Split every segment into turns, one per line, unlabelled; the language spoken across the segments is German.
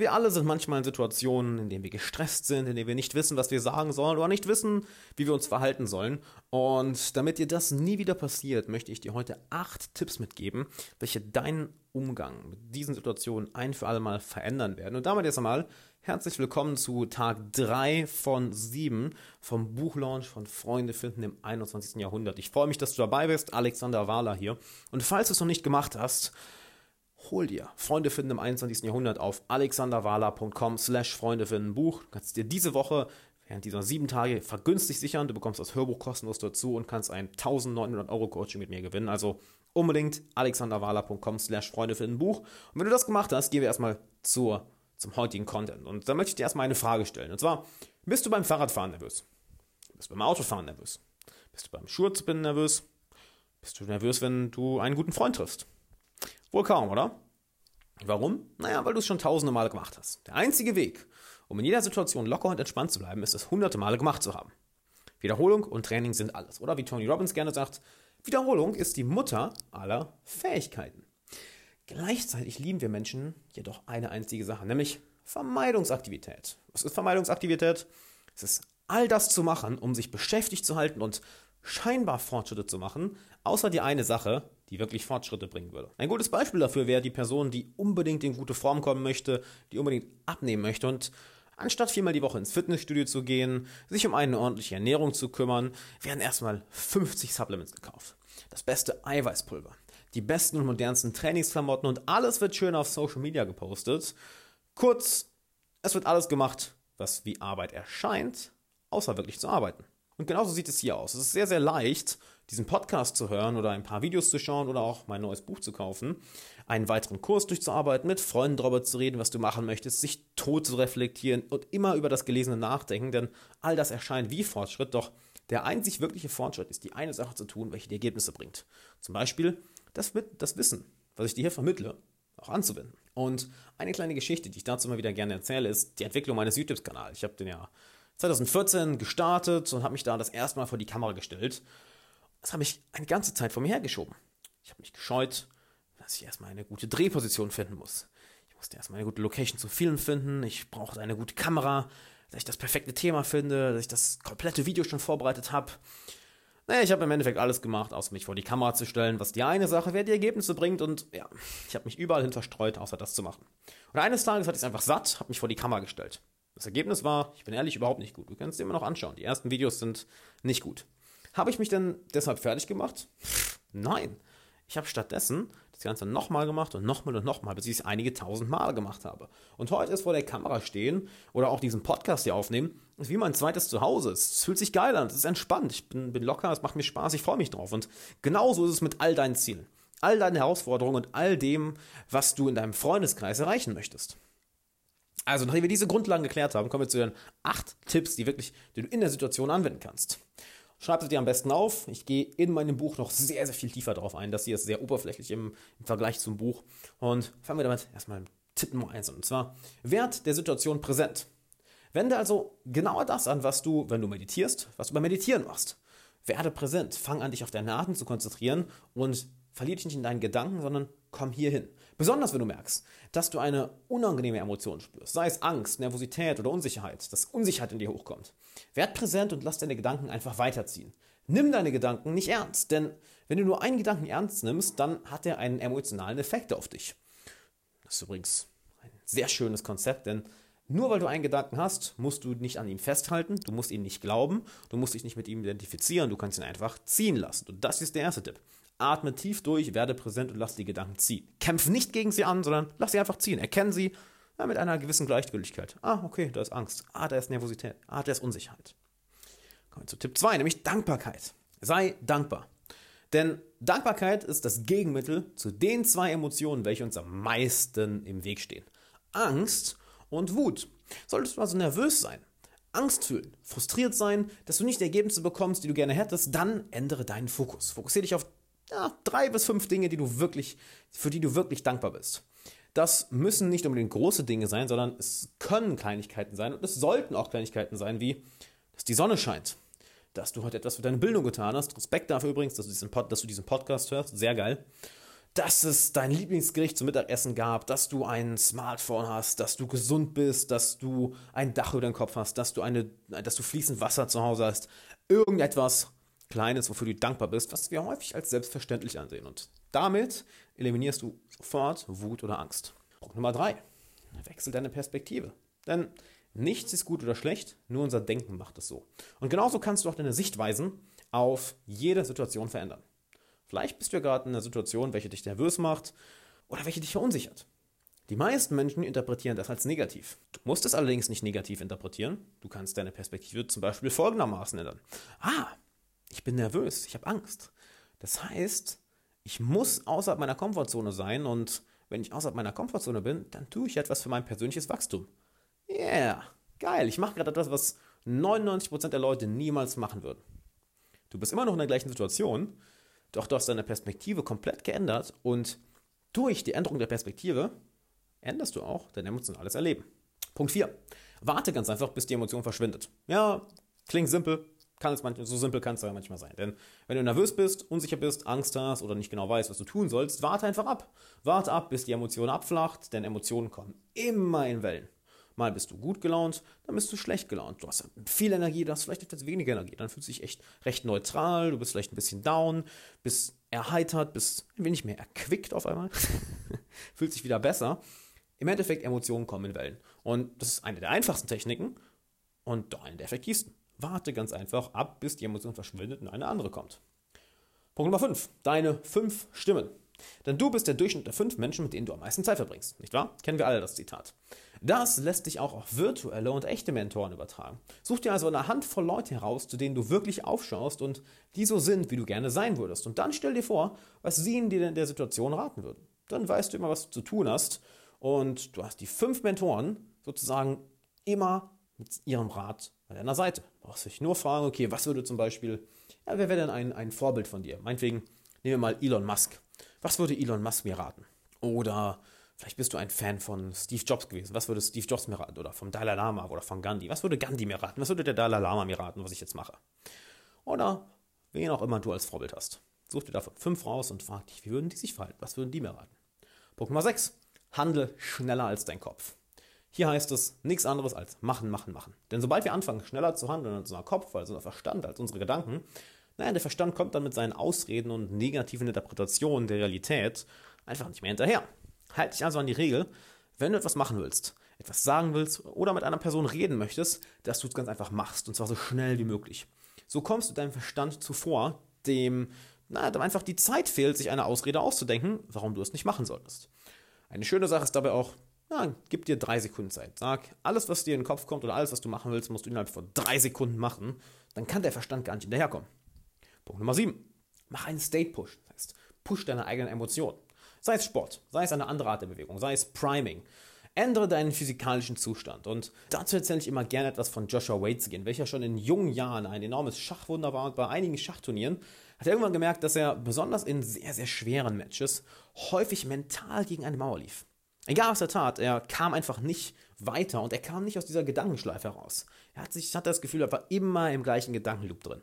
Wir alle sind manchmal in Situationen, in denen wir gestresst sind, in denen wir nicht wissen, was wir sagen sollen oder nicht wissen, wie wir uns verhalten sollen. Und damit dir das nie wieder passiert, möchte ich dir heute acht Tipps mitgeben, welche deinen Umgang mit diesen Situationen ein für alle Mal verändern werden. Und damit jetzt einmal herzlich willkommen zu Tag 3 von 7 vom Buchlaunch von Freunde finden im 21. Jahrhundert. Ich freue mich, dass du dabei bist. Alexander Wahler hier. Und falls du es noch nicht gemacht hast, hol dir Freunde finden im 21. Jahrhundert auf alexanderwala.com slash Freunde finden Buch. Du kannst dir diese Woche während dieser sieben Tage vergünstigt sichern. Du bekommst das Hörbuch kostenlos dazu und kannst ein 1900 Euro Coaching mit mir gewinnen. Also unbedingt alexanderwala.com slash Freunde finden Buch. Und wenn du das gemacht hast, gehen wir erstmal zur, zum heutigen Content. Und da möchte ich dir erstmal eine Frage stellen. Und zwar, bist du beim Fahrradfahren nervös? Bist du beim Autofahren nervös? Bist du beim Schuhezubinden nervös? Bist du nervös, wenn du einen guten Freund triffst? Wohl kaum, oder? Warum? Naja, weil du es schon tausende Male gemacht hast. Der einzige Weg, um in jeder Situation locker und entspannt zu bleiben, ist es hunderte Male gemacht zu haben. Wiederholung und Training sind alles. Oder wie Tony Robbins gerne sagt, Wiederholung ist die Mutter aller Fähigkeiten. Gleichzeitig lieben wir Menschen jedoch eine einzige Sache, nämlich Vermeidungsaktivität. Was ist Vermeidungsaktivität? Es ist all das zu machen, um sich beschäftigt zu halten und scheinbar Fortschritte zu machen, außer die eine Sache, die wirklich Fortschritte bringen würde. Ein gutes Beispiel dafür wäre die Person, die unbedingt in gute Form kommen möchte, die unbedingt abnehmen möchte und anstatt viermal die Woche ins Fitnessstudio zu gehen, sich um eine ordentliche Ernährung zu kümmern, werden erstmal 50 Supplements gekauft. Das beste Eiweißpulver, die besten und modernsten Trainingsklamotten und alles wird schön auf Social Media gepostet. Kurz, es wird alles gemacht, was wie Arbeit erscheint, außer wirklich zu arbeiten. Und genauso sieht es hier aus. Es ist sehr, sehr leicht, diesen Podcast zu hören oder ein paar Videos zu schauen oder auch mein neues Buch zu kaufen, einen weiteren Kurs durchzuarbeiten, mit Freunden darüber zu reden, was du machen möchtest, sich tot zu reflektieren und immer über das Gelesene nachdenken, denn all das erscheint wie Fortschritt, doch der einzig wirkliche Fortschritt ist die eine Sache zu tun, welche die Ergebnisse bringt. Zum Beispiel das, das Wissen, was ich dir hier vermittle, auch anzuwenden. Und eine kleine Geschichte, die ich dazu mal wieder gerne erzähle, ist die Entwicklung meines YouTube-Kanals. Ich habe den ja 2014 gestartet und habe mich da das erste Mal vor die Kamera gestellt. Das habe ich eine ganze Zeit vor mir hergeschoben. Ich habe mich gescheut, dass ich erstmal eine gute Drehposition finden muss. Ich musste erstmal eine gute Location zum Filmen finden. Ich brauchte eine gute Kamera, dass ich das perfekte Thema finde, dass ich das komplette Video schon vorbereitet habe. Naja, ich habe im Endeffekt alles gemacht, außer mich vor die Kamera zu stellen, was die eine Sache wer die Ergebnisse bringt. Und ja, ich habe mich überall hin verstreut, außer das zu machen. Und eines Tages hatte ich es einfach satt, habe mich vor die Kamera gestellt. Das Ergebnis war, ich bin ehrlich, überhaupt nicht gut. Du kannst dir immer noch anschauen. Die ersten Videos sind nicht gut. Habe ich mich denn deshalb fertig gemacht? Nein. Ich habe stattdessen das Ganze nochmal gemacht und nochmal und nochmal, bis ich es einige tausend Male gemacht habe. Und heute ist vor der Kamera stehen oder auch diesen Podcast hier aufnehmen, ist wie mein zweites Zuhause. Es fühlt sich geil an, es ist entspannt, ich bin, bin locker, es macht mir Spaß, ich freue mich drauf. Und genauso ist es mit all deinen Zielen, all deinen Herausforderungen und all dem, was du in deinem Freundeskreis erreichen möchtest. Also, nachdem wir diese Grundlagen geklärt haben, kommen wir zu den acht Tipps, die wirklich, die du in der Situation anwenden kannst. Schreib sie dir am besten auf. Ich gehe in meinem Buch noch sehr, sehr viel tiefer darauf ein. Das hier ist sehr oberflächlich im, im Vergleich zum Buch. Und fangen wir damit erstmal mit Tipp Nummer eins an. Und zwar, Wert der Situation präsent. Wende also genauer das an, was du, wenn du meditierst, was du beim Meditieren machst. Werde präsent. Fang an, dich auf deine Atem zu konzentrieren und verlier dich nicht in deinen Gedanken, sondern komm hier hin. Besonders wenn du merkst, dass du eine unangenehme Emotion spürst, sei es Angst, Nervosität oder Unsicherheit, dass Unsicherheit in dir hochkommt. Werd präsent und lass deine Gedanken einfach weiterziehen. Nimm deine Gedanken nicht ernst, denn wenn du nur einen Gedanken ernst nimmst, dann hat er einen emotionalen Effekt auf dich. Das ist übrigens ein sehr schönes Konzept, denn nur weil du einen Gedanken hast, musst du nicht an ihm festhalten, du musst ihn nicht glauben, du musst dich nicht mit ihm identifizieren, du kannst ihn einfach ziehen lassen. Und das ist der erste Tipp. Atme tief durch, werde präsent und lass die Gedanken ziehen. Kämpf nicht gegen sie an, sondern lass sie einfach ziehen. Erkennen sie ja, mit einer gewissen Gleichgültigkeit. Ah, okay, da ist Angst. Ah, da ist Nervosität. Ah, da ist Unsicherheit. Kommen wir zu Tipp 2, nämlich Dankbarkeit. Sei dankbar. Denn Dankbarkeit ist das Gegenmittel zu den zwei Emotionen, welche uns am meisten im Weg stehen. Angst und Wut. Solltest du also nervös sein, Angst fühlen, frustriert sein, dass du nicht die Ergebnisse bekommst, die du gerne hättest, dann ändere deinen Fokus. Fokussiere dich auf ja, drei bis fünf Dinge, die du wirklich, für die du wirklich dankbar bist. Das müssen nicht unbedingt große Dinge sein, sondern es können Kleinigkeiten sein und es sollten auch Kleinigkeiten sein, wie, dass die Sonne scheint, dass du heute etwas für deine Bildung getan hast. Respekt dafür übrigens, dass du diesen, Pod, dass du diesen Podcast hörst. Sehr geil. dass es dein Lieblingsgericht zum Mittagessen gab, dass du ein Smartphone hast, dass du gesund bist, dass du ein Dach über den Kopf hast, dass du, eine, dass du fließend Wasser zu Hause hast. Irgendetwas Kleines, wofür du dankbar bist, was wir häufig als selbstverständlich ansehen. Und damit eliminierst du sofort Wut oder Angst. Punkt Nummer drei. Wechsel deine Perspektive. Denn nichts ist gut oder schlecht, nur unser Denken macht es so. Und genauso kannst du auch deine Sichtweisen auf jede Situation verändern. Vielleicht bist du ja gerade in einer Situation, welche dich nervös macht oder welche dich verunsichert. Die meisten Menschen interpretieren das als negativ. Du musst es allerdings nicht negativ interpretieren. Du kannst deine Perspektive zum Beispiel folgendermaßen ändern. Ah, ich bin nervös, ich habe Angst. Das heißt, ich muss außerhalb meiner Komfortzone sein und wenn ich außerhalb meiner Komfortzone bin, dann tue ich etwas für mein persönliches Wachstum. Yeah, geil, ich mache gerade etwas, was 99% der Leute niemals machen würden. Du bist immer noch in der gleichen Situation, doch du hast deine Perspektive komplett geändert und durch die Änderung der Perspektive änderst du auch dein emotionales Erleben. Punkt 4. Warte ganz einfach, bis die Emotion verschwindet. Ja, klingt simpel, kann es manchmal, so simpel kann es ja manchmal sein. Denn wenn du nervös bist, unsicher bist, Angst hast oder nicht genau weißt, was du tun sollst, warte einfach ab. Warte ab, bis die Emotion abflacht, denn Emotionen kommen immer in Wellen. Mal bist du gut gelaunt, dann bist du schlecht gelaunt. Du hast viel Energie, du hast vielleicht etwas weniger Energie. Dann fühlst du dich echt recht neutral, du bist vielleicht ein bisschen down, bist erheitert, bist ein wenig mehr erquickt auf einmal. Fühlt sich wieder besser. Im Endeffekt, Emotionen kommen in Wellen. Und das ist eine der einfachsten Techniken und eine der effektivsten. Warte ganz einfach ab, bis die Emotion verschwindet und eine andere kommt. Punkt Nummer 5. Deine fünf Stimmen. Denn du bist der Durchschnitt der fünf Menschen, mit denen du am meisten Zeit verbringst, nicht wahr? Kennen wir alle das Zitat. Das lässt sich auch auf virtuelle und echte Mentoren übertragen. Such dir also eine Handvoll Leute heraus, zu denen du wirklich aufschaust und die so sind, wie du gerne sein würdest. Und dann stell dir vor, was sie in dir in der Situation raten würden. Dann weißt du immer, was du zu tun hast. Und du hast die fünf Mentoren sozusagen immer mit ihrem Rat an deiner Seite. Du brauchst dich nur fragen, okay, was würde zum Beispiel, ja, wer wäre denn ein, ein Vorbild von dir? Meinetwegen, nehmen wir mal Elon Musk. Was würde Elon Musk mir raten? Oder vielleicht bist du ein Fan von Steve Jobs gewesen. Was würde Steve Jobs mir raten? Oder vom Dalai Lama oder von Gandhi? Was würde Gandhi mir raten? Was würde der Dalai Lama mir raten, was ich jetzt mache? Oder wen auch immer du als Vorbild hast. Such dir davon fünf raus und frag dich, wie würden die sich verhalten? Was würden die mir raten? Punkt Nummer 6. Handle schneller als dein Kopf. Hier heißt es nichts anderes als machen, machen, machen. Denn sobald wir anfangen, schneller zu handeln als unser Kopf, als unser Verstand, als unsere Gedanken, naja, der Verstand kommt dann mit seinen Ausreden und negativen Interpretationen der Realität einfach nicht mehr hinterher. Halt dich also an die Regel, wenn du etwas machen willst, etwas sagen willst oder mit einer Person reden möchtest, dass du es ganz einfach machst und zwar so schnell wie möglich. So kommst du deinem Verstand zuvor, dem, na, dem einfach die Zeit fehlt, sich eine Ausrede auszudenken, warum du es nicht machen solltest. Eine schöne Sache ist dabei auch, na, gib dir drei Sekunden Zeit. Sag, alles, was dir in den Kopf kommt oder alles, was du machen willst, musst du innerhalb von drei Sekunden machen. Dann kann der Verstand gar nicht hinterherkommen. Punkt Nummer sieben. Mach einen State Push. Das heißt, push deine eigenen Emotionen. Sei es Sport, sei es eine andere Art der Bewegung, sei es Priming. Ändere deinen physikalischen Zustand. Und dazu erzähle ich immer gerne etwas von Joshua Waitzkin, welcher schon in jungen Jahren ein enormes Schachwunder war und bei einigen Schachturnieren hat er irgendwann gemerkt, dass er besonders in sehr, sehr schweren Matches häufig mental gegen eine Mauer lief. Egal was er tat, er kam einfach nicht weiter und er kam nicht aus dieser Gedankenschleife heraus. Er hat sich, hat das Gefühl, er war immer im gleichen Gedankenloop drin.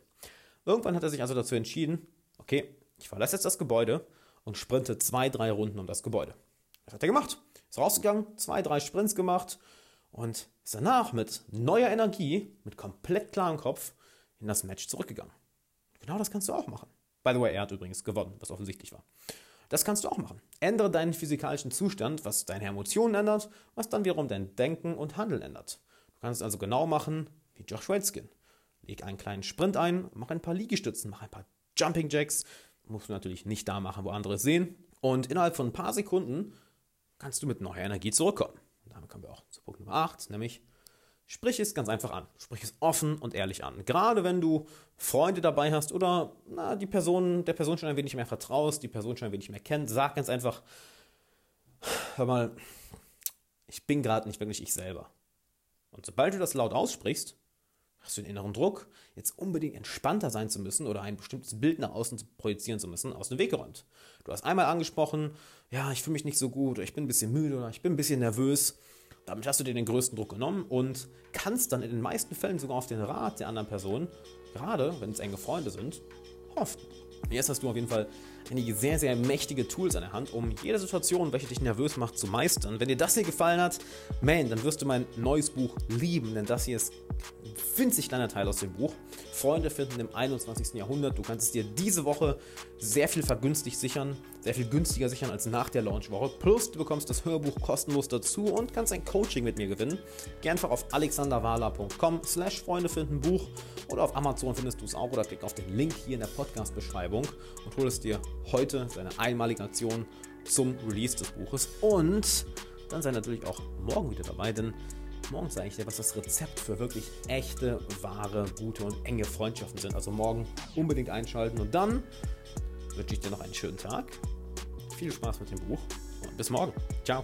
Irgendwann hat er sich also dazu entschieden, okay, ich verlasse jetzt das Gebäude und sprinte zwei, drei Runden um das Gebäude. Das hat er gemacht. Ist rausgegangen, zwei, drei Sprints gemacht und ist danach mit neuer Energie, mit komplett klarem Kopf in das Match zurückgegangen. Genau das kannst du auch machen. By the way, er hat übrigens gewonnen, was offensichtlich war. Das kannst du auch machen. Ändere deinen physikalischen Zustand, was deine Emotionen ändert, was dann wiederum dein Denken und Handeln ändert. Du kannst es also genau machen wie Josh Waitzkin. Leg einen kleinen Sprint ein, mach ein paar Liegestützen, mach ein paar Jumping Jacks. Musst du natürlich nicht da machen, wo andere es sehen. Und innerhalb von ein paar Sekunden kannst du mit neuer Energie zurückkommen. Und damit kommen wir auch zu Punkt Nummer 8, nämlich Sprich es ganz einfach an. Sprich es offen und ehrlich an. Gerade wenn du Freunde dabei hast oder na, die Person, der Person schon ein wenig mehr vertraust, die Person schon ein wenig mehr kennt, sag ganz einfach, hör mal, ich bin gerade nicht wirklich ich selber. Und sobald du das laut aussprichst, hast du den inneren Druck, jetzt unbedingt entspannter sein zu müssen oder ein bestimmtes Bild nach außen projizieren zu müssen, aus dem Weg geräumt. Du hast einmal angesprochen, ja, ich fühle mich nicht so gut oder ich bin ein bisschen müde oder ich bin ein bisschen nervös. Damit hast du dir den größten Druck genommen und kannst dann in den meisten Fällen sogar auf den Rat der anderen Person, gerade wenn es enge Freunde sind, hoffen. Jetzt hast du auf jeden Fall einige sehr, sehr mächtige Tools an der Hand, um jede Situation, welche dich nervös macht, zu meistern. Wenn dir das hier gefallen hat, man, dann wirst du mein neues Buch lieben, denn das hier ist ein winzig kleiner Teil aus dem Buch. Freunde finden im 21. Jahrhundert. Du kannst es dir diese Woche sehr viel vergünstigt sichern, sehr viel günstiger sichern als nach der Launchwoche. Plus du bekommst das Hörbuch kostenlos dazu und kannst ein Coaching mit mir gewinnen. Geh einfach auf alexanderwala.com slash Freunde finden Buch oder auf Amazon findest du es auch oder klick auf den Link hier in der Podcast-Beschreibung und hol es dir heute seine einmalige Aktion zum Release des Buches. Und dann sei natürlich auch morgen wieder dabei, denn morgen zeige ich dir, was das Rezept für wirklich echte, wahre, gute und enge Freundschaften sind. Also morgen unbedingt einschalten und dann wünsche ich dir noch einen schönen Tag. Viel Spaß mit dem Buch und bis morgen. Ciao.